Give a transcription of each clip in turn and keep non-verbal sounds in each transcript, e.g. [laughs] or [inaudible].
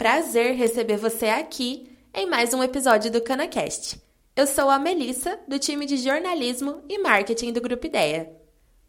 prazer receber você aqui em mais um episódio do CanaCast. Eu sou a Melissa, do time de jornalismo e marketing do Grupo Ideia.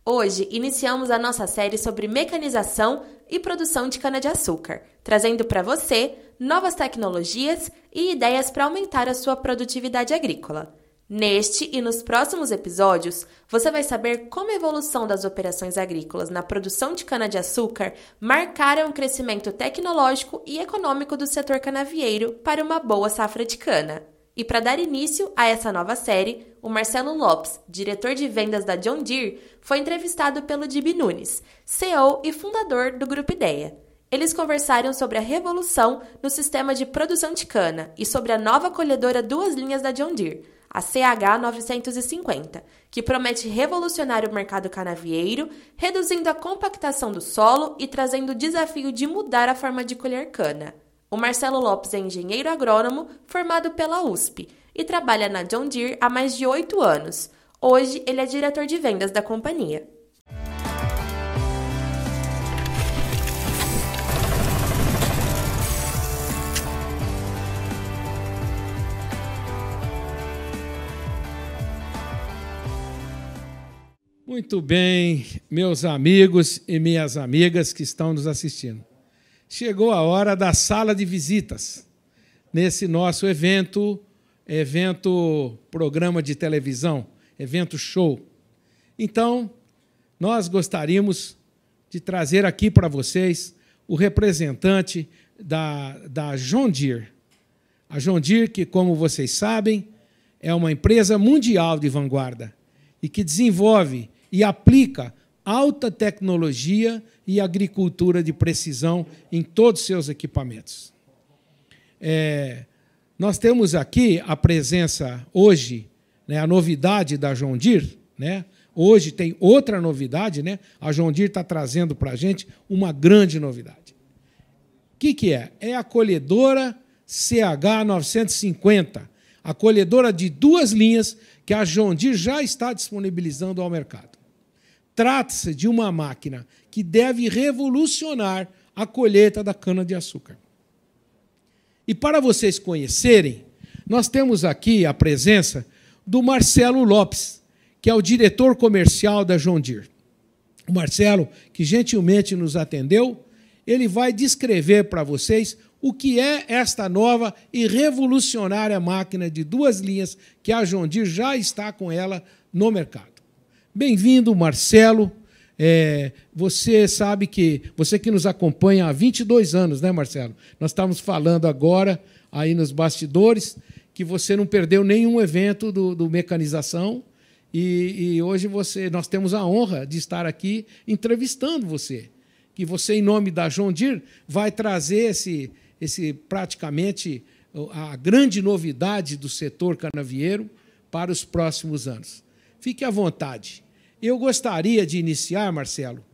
Hoje iniciamos a nossa série sobre mecanização e produção de cana-de-açúcar, trazendo para você novas tecnologias e ideias para aumentar a sua produtividade agrícola. Neste e nos próximos episódios, você vai saber como a evolução das operações agrícolas na produção de cana-de-açúcar marcaram o crescimento tecnológico e econômico do setor canavieiro para uma boa safra de cana. E para dar início a essa nova série, o Marcelo Lopes, diretor de vendas da John Deere, foi entrevistado pelo Dib Nunes, CEO e fundador do Grupo Ideia. Eles conversaram sobre a revolução no sistema de produção de cana e sobre a nova colhedora duas linhas da John Deere, a CH950, que promete revolucionar o mercado canavieiro, reduzindo a compactação do solo e trazendo o desafio de mudar a forma de colher cana. O Marcelo Lopes é engenheiro agrônomo formado pela USP e trabalha na John Deere há mais de oito anos. Hoje, ele é diretor de vendas da companhia. Muito bem, meus amigos e minhas amigas que estão nos assistindo. Chegou a hora da sala de visitas nesse nosso evento, evento programa de televisão, evento show. Então, nós gostaríamos de trazer aqui para vocês o representante da, da John Deere. A John Deere, que, como vocês sabem, é uma empresa mundial de vanguarda e que desenvolve e aplica alta tecnologia e agricultura de precisão em todos os seus equipamentos. É, nós temos aqui a presença hoje, né, a novidade da John Deere, né? Hoje tem outra novidade, né? A John Deere está trazendo para a gente uma grande novidade. O que, que é? É a colhedora CH950, a colhedora de duas linhas que a John Deere já está disponibilizando ao mercado. Trata-se de uma máquina que deve revolucionar a colheita da cana-de-açúcar. E para vocês conhecerem, nós temos aqui a presença do Marcelo Lopes, que é o diretor comercial da John Deere. O Marcelo, que gentilmente nos atendeu, ele vai descrever para vocês o que é esta nova e revolucionária máquina de duas linhas que a John Deere já está com ela no mercado. Bem-vindo, Marcelo. É, você sabe que, você que nos acompanha há 22 anos, né, Marcelo? Nós estamos falando agora, aí nos bastidores, que você não perdeu nenhum evento do, do Mecanização. E, e hoje você, nós temos a honra de estar aqui entrevistando você. Que você, em nome da John Deere, vai trazer esse, esse praticamente a grande novidade do setor canavieiro para os próximos anos. Fique à vontade. Eu gostaria de iniciar, Marcelo.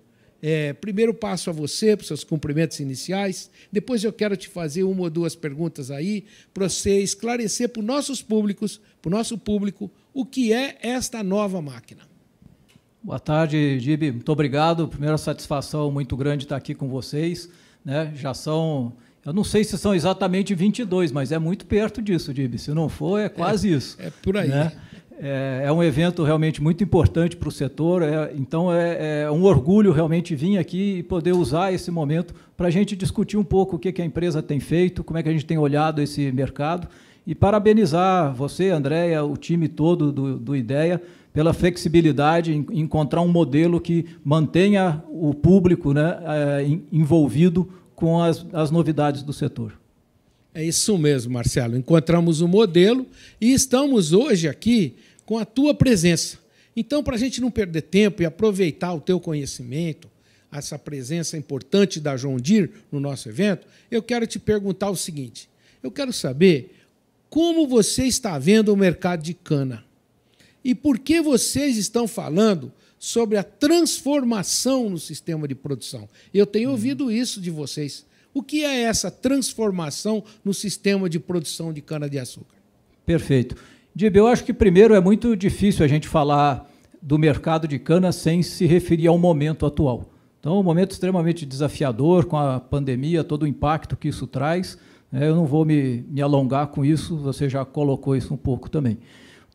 É, primeiro passo a você para os seus cumprimentos iniciais. Depois eu quero te fazer uma ou duas perguntas aí para você esclarecer para os nossos públicos, para o nosso público, o que é esta nova máquina. Boa tarde, Gibi. Muito obrigado. Primeira satisfação muito grande estar aqui com vocês. Né? Já são, eu não sei se são exatamente 22, mas é muito perto disso, Gibi. Se não for, é quase é, isso. É por aí. Né? É, é, um evento realmente muito importante para o setor, é, então é, é, um orgulho realmente vir aqui e poder usar esse momento para a gente discutir um pouco o que, que, a empresa tem feito, como é que a gente tem olhado esse mercado e parabenizar você, Andréia, o time todo do, do IDEA, pela flexibilidade em encontrar um modelo que mantenha o público né, é, envolvido com as, as novidades do setor. É isso mesmo, Marcelo. Encontramos o um modelo e estamos hoje aqui com a tua presença. Então, para a gente não perder tempo e aproveitar o teu conhecimento, essa presença importante da João Dir no nosso evento, eu quero te perguntar o seguinte: eu quero saber como você está vendo o mercado de cana e por que vocês estão falando sobre a transformação no sistema de produção. Eu tenho ouvido isso de vocês. O que é essa transformação no sistema de produção de cana-de-açúcar? Perfeito. Dib, eu acho que primeiro é muito difícil a gente falar do mercado de cana sem se referir ao momento atual. Então, um momento extremamente desafiador com a pandemia, todo o impacto que isso traz. Né? Eu não vou me, me alongar com isso, você já colocou isso um pouco também.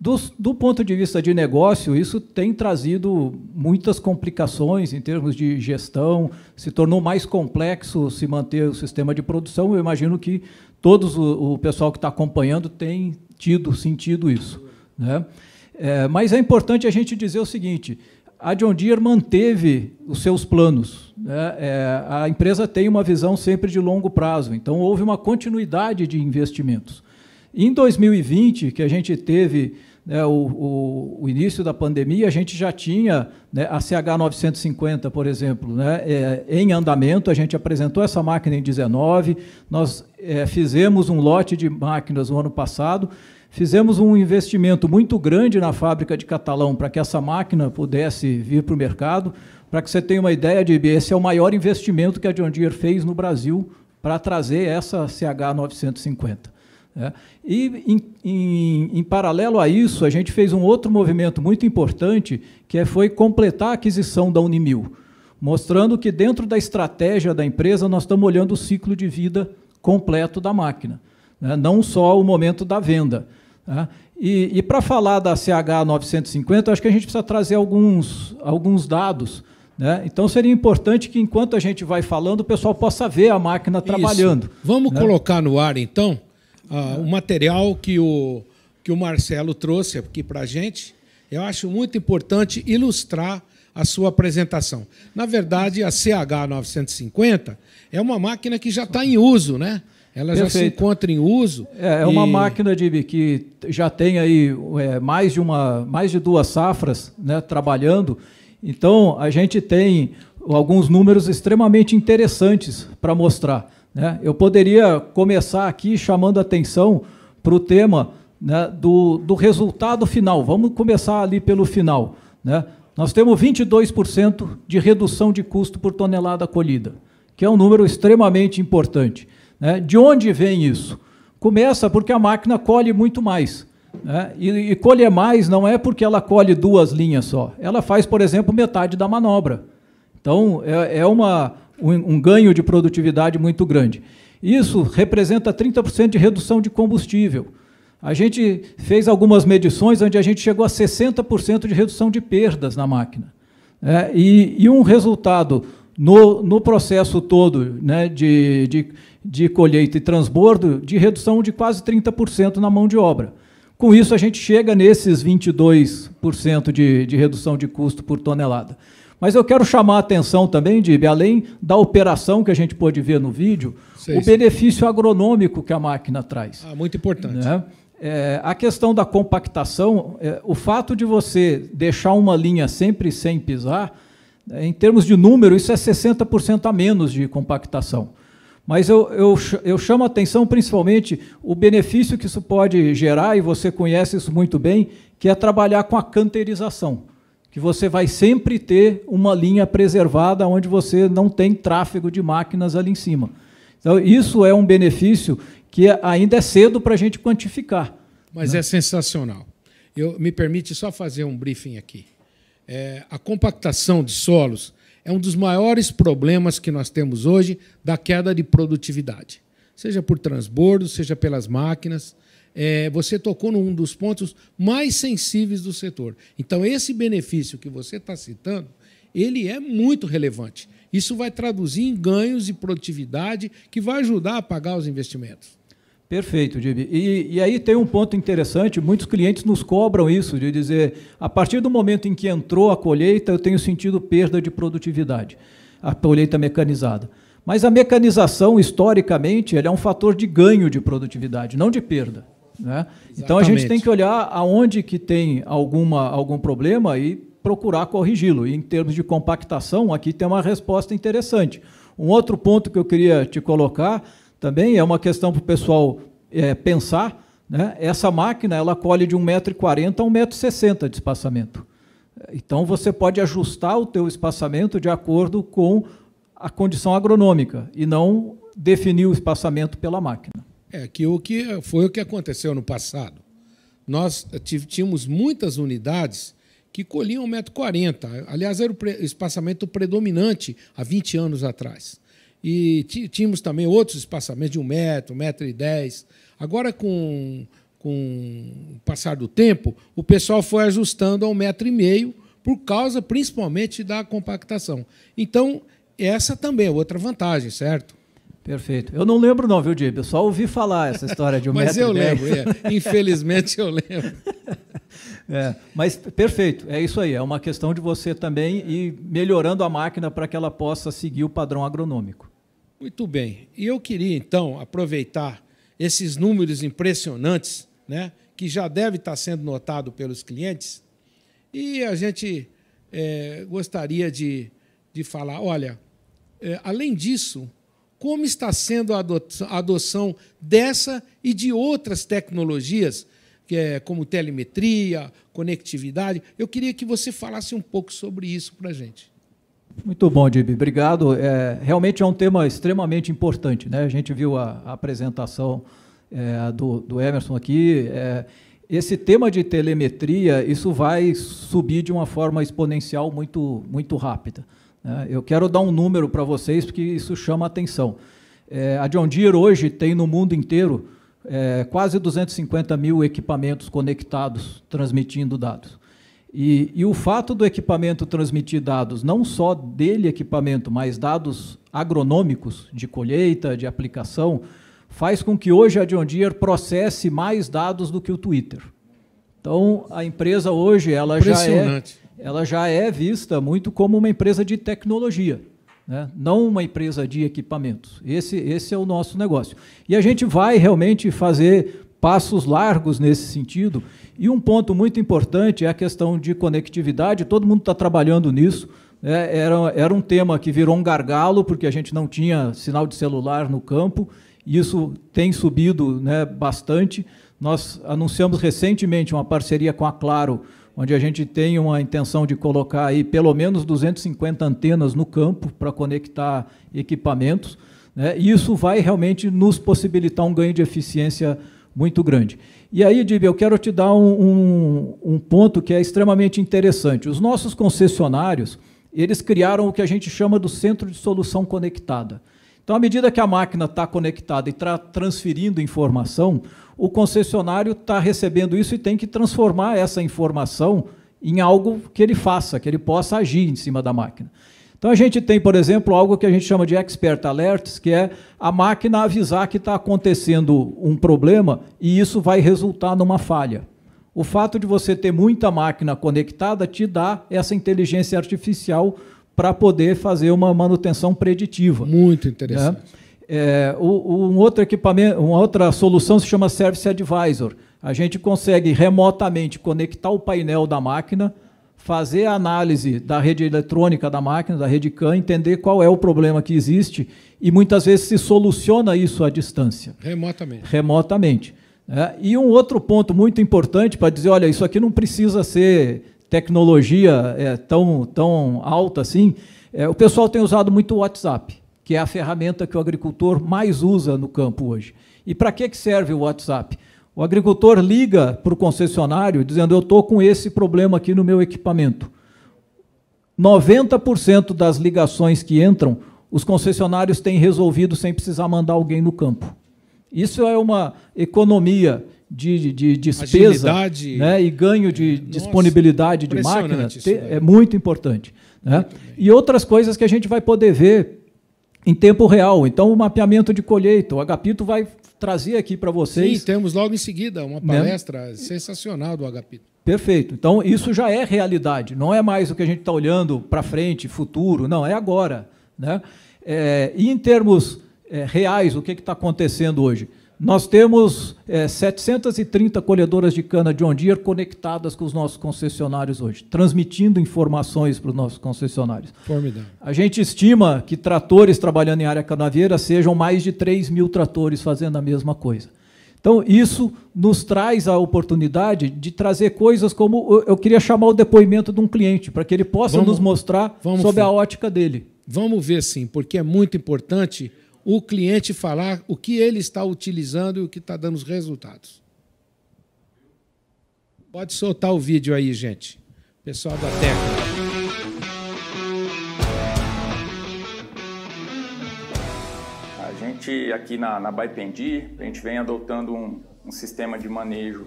Do, do, ponto de vista de negócio, isso tem trazido muitas complicações em termos de gestão, se tornou mais complexo se manter o sistema de produção. Eu imagino que todos o, o pessoal que está acompanhando tem tido, sentido isso. Né? É, mas é importante a gente dizer o seguinte: a John Deere manteve os seus planos. Né? É, a empresa tem uma visão sempre de longo prazo, então houve uma continuidade de investimentos. Em 2020, que a gente teve né, o, o, o, início da pandemia, a gente já tinha né, a CH950, por exemplo, né, é, em andamento. A gente apresentou essa máquina em 19, nós é, fizemos um lote de máquinas no ano passado, fizemos um investimento muito grande na fábrica de Catalão para que essa máquina pudesse vir para o mercado. Para que você tenha uma ideia, de esse é o maior investimento que a John Deere fez no Brasil para trazer essa CH950. É. E, em, em, em, paralelo a isso, a gente fez um outro movimento muito importante, que é, foi completar a aquisição da Unimil, mostrando que dentro da estratégia da empresa nós estamos olhando o ciclo de vida completo da máquina, né? não só o momento da venda. Né? E, e para falar da CH950, acho que a gente precisa trazer alguns, alguns dados. Né? Então seria importante que, enquanto a gente vai falando, o pessoal possa ver a máquina Isso. trabalhando. Vamos né? colocar no ar, então, ah, o material que o, que o Marcelo trouxe aqui para a gente. Eu acho muito importante ilustrar a sua apresentação. Na verdade, a CH950 é uma máquina que já está em uso, né? Ela Perfeito. já se encontra em uso. É, é uma máquina de, que já tem aí é, mais, de uma, mais de duas safras né, trabalhando. Então, a gente tem alguns números extremamente interessantes para mostrar. Né? Eu poderia começar aqui chamando atenção para o tema né, do, do resultado final. Vamos começar ali pelo final. Né? Nós temos 22% de redução de custo por tonelada colhida, que é um número extremamente importante. Né? De onde vem isso? Começa porque a máquina colhe muito mais. Né? E, e colher mais não é porque ela colhe duas linhas só. Ela faz, por exemplo, metade da manobra. Então, é, é uma, um, ganho de produtividade muito grande. Isso representa 30% de redução de combustível. A gente fez algumas medições onde a gente chegou a 60% de redução de perdas na máquina. É, e, e, um resultado no, no processo todo né, de, de, de, colheita e transbordo de redução de quase 30% na mão de obra. Com isso, a gente chega nesses 22% de, de redução de custo por tonelada. Mas eu quero chamar a atenção também, Dib, além da operação que a gente pôde ver no vídeo, sei, o benefício agronômico que a máquina traz. Ah, muito importante. Né? É, a questão da compactação, é, o fato de você deixar uma linha sempre sem pisar, é, em termos de número, isso é 60% a menos de compactação. Mas eu, eu, eu chamo a atenção principalmente o benefício que isso pode gerar, e você conhece isso muito bem, que é trabalhar com a canterização que você vai sempre ter uma linha preservada onde você não tem tráfego de máquinas ali em cima. Então, isso é um benefício que ainda é cedo para a gente quantificar. Mas né? é sensacional. Eu, me permite só fazer um briefing aqui. É, a compactação de solos é um dos maiores problemas que nós temos hoje da queda de produtividade, seja por transbordo, seja pelas máquinas é, você tocou num dos pontos mais sensíveis do setor. Então, esse benefício que você está citando, ele é muito relevante. Isso vai traduzir em ganhos de produtividade que vai ajudar a pagar os investimentos. Perfeito, Dibi. E, e, aí tem um ponto interessante, muitos clientes nos cobram isso, de dizer, a partir do momento em que entrou a colheita, eu tenho sentido perda de produtividade, a colheita mecanizada. Mas a mecanização, historicamente, é um fator de ganho de produtividade, não de perda. Né? Então a gente tem que olhar aonde que tem alguma, algum problema e procurar corrigi-lo. E em termos de compactação, aqui tem uma resposta interessante. Um outro ponto que eu queria te colocar também é uma questão para o pessoal é, pensar. Né? Essa máquina ela colhe de 1,40m a 1,60m de espaçamento. Então você pode ajustar o teu espaçamento de acordo com a condição agronômica e não definir o espaçamento pela máquina. É que o que foi o que aconteceu no passado. Nós tínhamos muitas unidades que colhiam 1,40m. Aliás, era o espaçamento predominante há 20 anos atrás. E tínhamos também outros espaçamentos de 1 metro, 1,10m. Agora, com, com o passar do tempo, o pessoal foi ajustando a 1,5m, por causa principalmente da compactação. Então, essa também é outra vantagem, certo? Perfeito. Eu não lembro não, viu, Dib? Eu só ouvi falar essa história de um [laughs] Mas eu lembro, é. infelizmente eu lembro. [laughs] É, mas perfeito, é isso aí. É uma questão de você também ir melhorando a máquina para que ela possa seguir o padrão agronômico. Muito bem. E eu queria, então, aproveitar esses números impressionantes, né, que já deve estar sendo notado pelos clientes, e a gente é, gostaria de, de falar: olha, é, além disso, como está sendo a adoção dessa e de outras tecnologias é como telemetria, conectividade. Eu queria que você falasse um pouco sobre isso para a gente. Muito bom, Dib. Obrigado. É, realmente é um tema extremamente importante. Né? A gente viu a, a apresentação é, do, do, Emerson aqui. É, esse tema de telemetria, isso vai subir de uma forma exponencial muito, muito rápida. Né? Eu quero dar um número para vocês, porque isso chama a atenção. É, a John Deere hoje tem no mundo inteiro é, quase 250 mil equipamentos conectados, transmitindo dados. E, e, o fato do equipamento transmitir dados, não só dele equipamento, mas dados agronômicos, de colheita, de aplicação, faz com que hoje a John Deere processe mais dados do que o Twitter. Então, a empresa hoje ela já, é, ela já é vista muito como uma empresa de tecnologia né? não uma empresa de equipamentos. Esse, esse é o nosso negócio. E a gente vai realmente fazer passos largos nesse sentido. E um ponto muito importante é a questão de conectividade, todo mundo está trabalhando nisso. É, era, era um tema que virou um gargalo, porque a gente não tinha sinal de celular no campo, isso tem subido né, bastante. Nós anunciamos recentemente uma parceria com a Claro onde a gente tem uma intenção de colocar aí pelo menos 250 antenas no campo para conectar equipamentos. Né? E isso vai realmente nos possibilitar um ganho de eficiência muito grande. E aí, Dib, eu quero te dar um, um, um, ponto que é extremamente interessante. Os nossos concessionários, eles criaram o que a gente chama do centro de solução conectada. Então, à medida que a máquina está conectada e está transferindo informação, o concessionário está recebendo isso e tem que transformar essa informação em algo que ele faça, que ele possa agir em cima da máquina. Então a gente tem, por exemplo, algo que a gente chama de expert alerts, que é a máquina avisar que está acontecendo um problema e isso vai resultar numa falha. O fato de você ter muita máquina conectada te dá essa inteligência artificial para poder fazer uma manutenção preditiva. Muito interessante. Né? É, um outro equipamento, uma outra solução se chama Service Advisor. A gente consegue remotamente conectar o painel da máquina, fazer a análise da rede eletrônica da máquina, da rede CAN, entender qual é o problema que existe e muitas vezes se soluciona isso à distância. Remotamente. Remotamente. É, e um outro ponto muito importante para dizer, olha, isso aqui não precisa ser tecnologia é, tão, tão alta assim. É, o pessoal tem usado muito o WhatsApp que é a ferramenta que o agricultor mais usa no campo hoje. E para que serve o WhatsApp? O agricultor liga para o concessionário dizendo: Eu estou com esse problema aqui no meu equipamento. 90% das ligações que entram, os concessionários têm resolvido sem precisar mandar alguém no campo. Isso é uma economia de, de despesa né, e ganho de Nossa, disponibilidade de máquina. É muito importante. Né? E outras coisas que a gente vai poder ver em tempo real. Então, o mapeamento de colheita, o Agapito vai trazer aqui para vocês. Sim, temos logo em seguida uma né? palestra né? sensacional do Agapito. Perfeito. Então, isso já é realidade. Não é mais o que a gente está olhando para frente, futuro. Não, é agora. Né? É, e em termos é, reais, o que está acontecendo hoje? Nós temos é, 730 colhedoras de cana John Deere conectadas com os nossos concessionários hoje, transmitindo informações para os nossos concessionários. Formidável. A gente estima que tratores trabalhando em área canavieira sejam mais de 3 mil tratores fazendo a mesma coisa. Então, isso nos traz a oportunidade de trazer coisas como eu queria chamar o depoimento de um cliente, para que ele possa vamos, nos mostrar sobre a ótica dele. Vamos ver sim, porque é muito importante o cliente falar o que ele está utilizando e o que está dando os resultados. Pode soltar o vídeo aí, gente. pessoal da técnica. A gente aqui na, na Baipendi, a gente vem adotando um, um sistema de manejo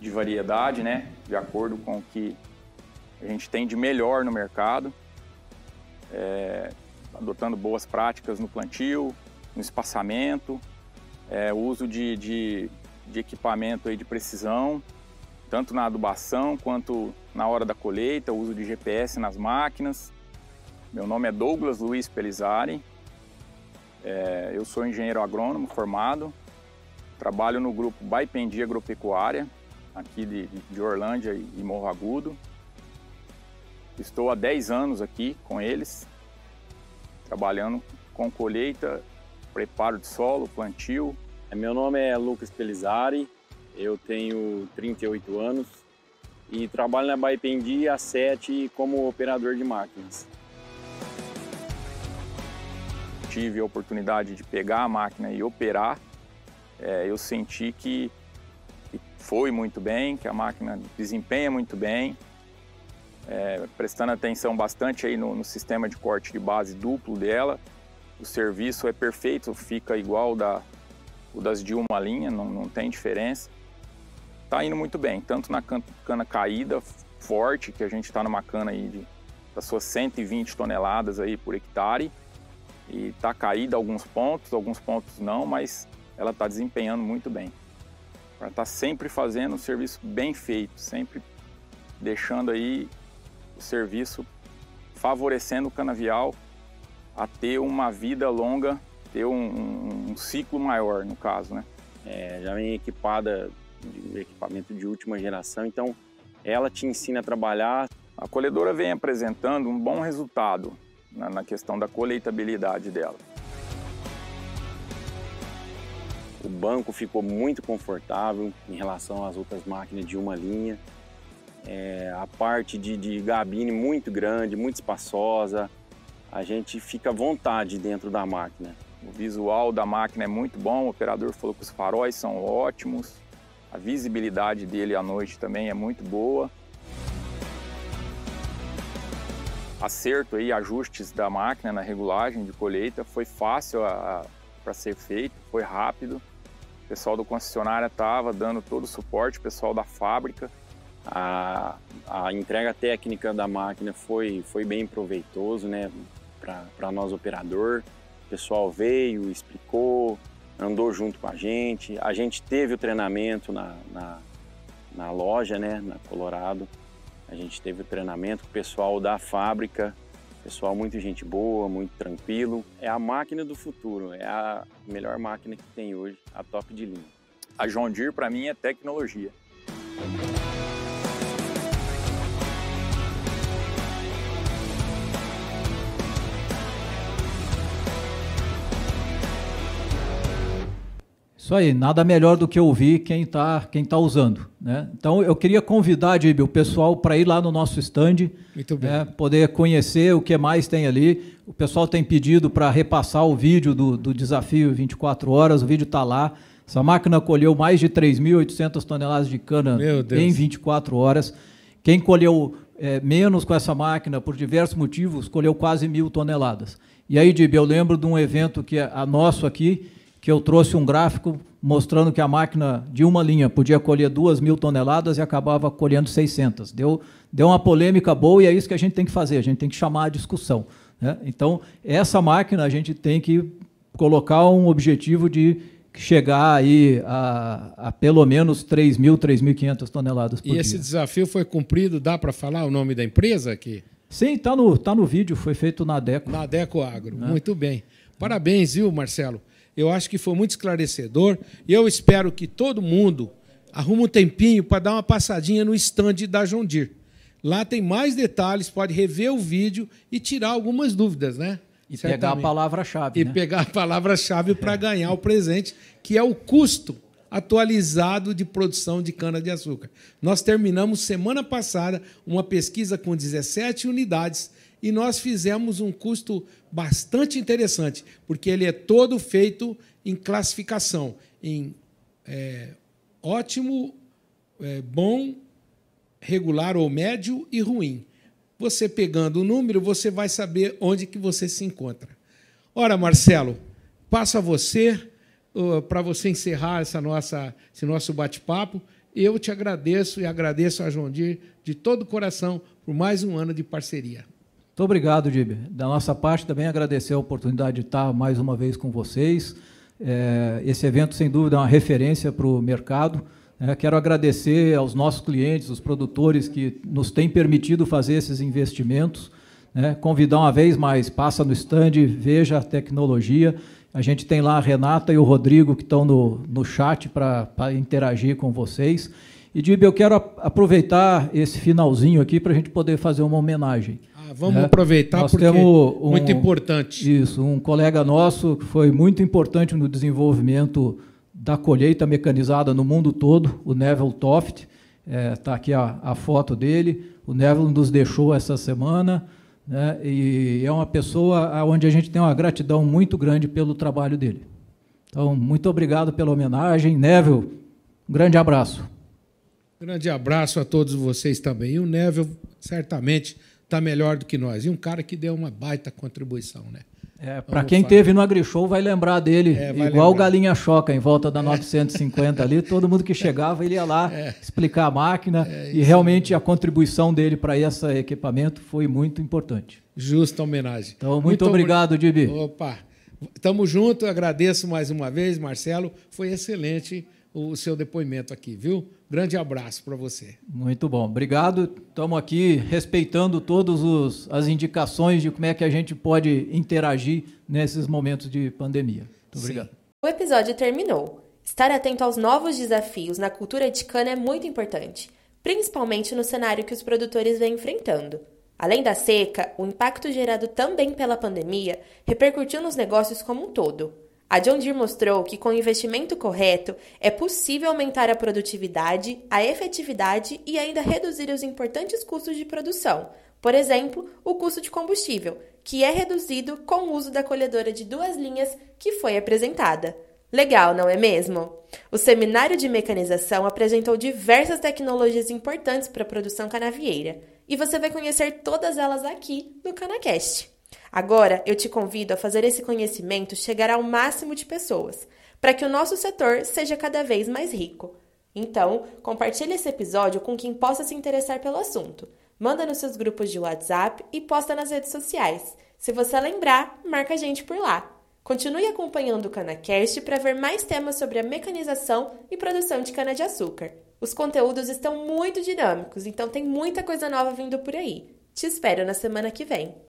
de variedade, né? De acordo com o que a gente tem de melhor no mercado. É, adotando boas práticas no plantio, no espaçamento, é, uso de, de, de equipamento aí de precisão, tanto na adubação quanto na hora da colheita, uso de GPS nas máquinas. Meu nome é Douglas Luiz Pelizari, é, eu sou engenheiro agrônomo formado, trabalho no grupo Baipendi Agropecuária, aqui de, de Orlândia e Morro Agudo. Estou há 10 anos aqui com eles, trabalhando com colheita, preparo de solo, plantio. Meu nome é Lucas Pelizari, eu tenho 38 anos e trabalho na Baipendi há 7 como operador de máquinas. Tive a oportunidade de pegar a máquina e operar. É, eu senti que, que, foi muito bem, que a máquina desempenha muito bem, é, prestando atenção bastante aí no, no sistema de corte de base duplo dela. O serviço é perfeito, fica igual da, o das de uma linha, não, não tem diferença. Está indo muito bem, tanto na cana caída forte, que a gente está numa cana aí de, das suas 120 toneladas aí por hectare, e está caída alguns pontos, alguns pontos não, mas ela está desempenhando muito bem. Ela está sempre fazendo um serviço bem feito, sempre deixando aí o serviço favorecendo o canavial a ter uma vida longa, ter um, um, ciclo maior, no caso, né? É, já vem equipada de equipamento de última geração, então ela te ensina a trabalhar. A colhedora vem apresentando um bom resultado na, na questão da colheitabilidade dela. O banco ficou muito confortável em relação às outras máquinas de uma linha. É, a parte de, de gabine muito grande, muito espaçosa. A gente fica à vontade dentro da máquina. O visual da máquina é muito bom, o operador falou que os faróis são ótimos, a visibilidade dele à noite também é muito boa. Acerto e ajustes da máquina na regulagem de colheita foi fácil para ser feito, foi rápido. O pessoal do concessionário estava dando todo o suporte, o pessoal da fábrica a, a entrega técnica da máquina foi, foi bem proveitoso né, para nós operador. O pessoal veio, explicou, andou junto com a gente. A gente teve o treinamento na, na, na loja, né, na Colorado. A gente teve o treinamento com o pessoal da fábrica, pessoal muito gente boa, muito tranquilo. É a máquina do futuro, é a melhor máquina que tem hoje, a top de linha. A John Deere para mim é tecnologia. Isso aí, nada melhor do que ouvir quem está quem tá usando. Né? Então, eu queria convidar, Dib, o pessoal para ir lá no nosso stand, né, poder conhecer o que mais tem ali. O pessoal tem pedido para repassar o vídeo do, do desafio 24 horas, o vídeo está lá. Essa máquina colheu mais de 3.800 toneladas de cana em 24 horas. Quem colheu é, menos com essa máquina, por diversos motivos, colheu quase mil toneladas. E aí, Dib, eu lembro de um evento que é a nosso aqui, que eu trouxe um gráfico mostrando que a máquina de uma linha podia colher duas mil toneladas e acabava colhendo 600. Deu, deu uma polêmica boa e é isso que a gente tem que fazer, a gente tem que chamar a discussão. Né? Então, essa máquina a gente tem que colocar um objetivo de chegar aí a, a pelo menos 3.000, 3.500 toneladas por e dia. E esse desafio foi cumprido, dá para falar o nome da empresa aqui? Sim, está no, tá no vídeo, foi feito na Deco. Na Deco Agro, né? muito bem. Parabéns, viu, Marcelo? Eu acho que foi muito esclarecedor e eu espero que todo mundo arrume um tempinho para dar uma passadinha no stand da John Deere. Lá tem mais detalhes, pode rever o vídeo e tirar algumas dúvidas, né? E Certamente. pegar a palavra-chave. E né? pegar a palavra-chave para ganhar o presente, que é o custo atualizado de produção de cana-de-açúcar. Nós terminamos semana passada uma pesquisa com 17 unidades e nós fizemos um custo bastante interessante, porque ele é todo feito em classificação, em é, ótimo, é, bom, regular ou médio e ruim. Você pegando o número, você vai saber onde que você se encontra. Ora, Marcelo, passo a você para você encerrar essa nossa, esse nosso bate-papo. Eu te agradeço e agradeço a Jondir de todo o coração por mais um ano de parceria. Muito obrigado, Dib. Da nossa parte, também agradecer a oportunidade de estar mais uma vez com vocês. É, esse evento, sem dúvida, é uma referência para o mercado. É, quero agradecer aos nossos clientes, os produtores que nos têm permitido fazer esses investimentos. Né? Convidar uma vez mais, passa no stand, veja a tecnologia. A gente tem lá a Renata e o Rodrigo que estão no, no chat para interagir com vocês. E, Dib, eu quero aproveitar esse finalzinho aqui para a gente poder fazer uma homenagem. Vamos né? aproveitar Nós porque é um, muito importante. Isso, um colega nosso que foi muito importante no desenvolvimento da colheita mecanizada no mundo todo, o Neville Toft. Está é, tá aqui a, a, foto dele. O Neville nos deixou essa semana. Né? E é uma pessoa onde a gente tem uma gratidão muito grande pelo trabalho dele. Então, muito obrigado pela homenagem. Neville, um grande abraço. Grande abraço a todos vocês também. E o Neville certamente está melhor do que nós. E um cara que deu uma baita contribuição, né? É, para quem teve no AgriShow vai lembrar dele, é, vai igual o Galinha Choca, em volta da 950 ali, todo mundo que chegava ele ia lá [laughs] é. explicar a máquina é, e realmente a contribuição dele para esse equipamento foi muito importante. Justa homenagem. Então, muito, muito obrigado, Dibi. Opa, estamos juntos, agradeço mais uma vez, Marcelo, foi excelente o seu depoimento aqui, viu? Grande abraço para você. Muito bom, obrigado. Estamos aqui respeitando todas as indicações de como é que a gente pode interagir nesses momentos de pandemia. Muito obrigado. Sim. O episódio terminou. Estar atento aos novos desafios na cultura de cana é muito importante, principalmente no cenário que os produtores vêm enfrentando. Além da seca, o impacto gerado também pela pandemia repercutiu nos negócios como um todo. A John Deere mostrou que com o investimento correto é possível aumentar a produtividade, a efetividade e ainda reduzir os importantes custos de produção. Por exemplo, o custo de combustível, que é reduzido com o uso da colhedora de duas linhas que foi apresentada. Legal, não é mesmo? O seminário de mecanização apresentou diversas tecnologias importantes para a produção canavieira, e você vai conhecer todas elas aqui no Canacast. Agora, eu te convido a fazer esse conhecimento chegar ao máximo de pessoas, para que o nosso setor seja cada vez mais rico. Então, compartilhe esse episódio com quem possa se interessar pelo assunto. Manda nos seus grupos de WhatsApp e posta nas redes sociais. Se você lembrar, marca a gente por lá. Continue acompanhando o CanaCast para ver mais temas sobre a mecanização e produção de cana-de-açúcar. Os conteúdos estão muito dinâmicos, então tem muita coisa nova vindo por aí. Te espero na semana que vem.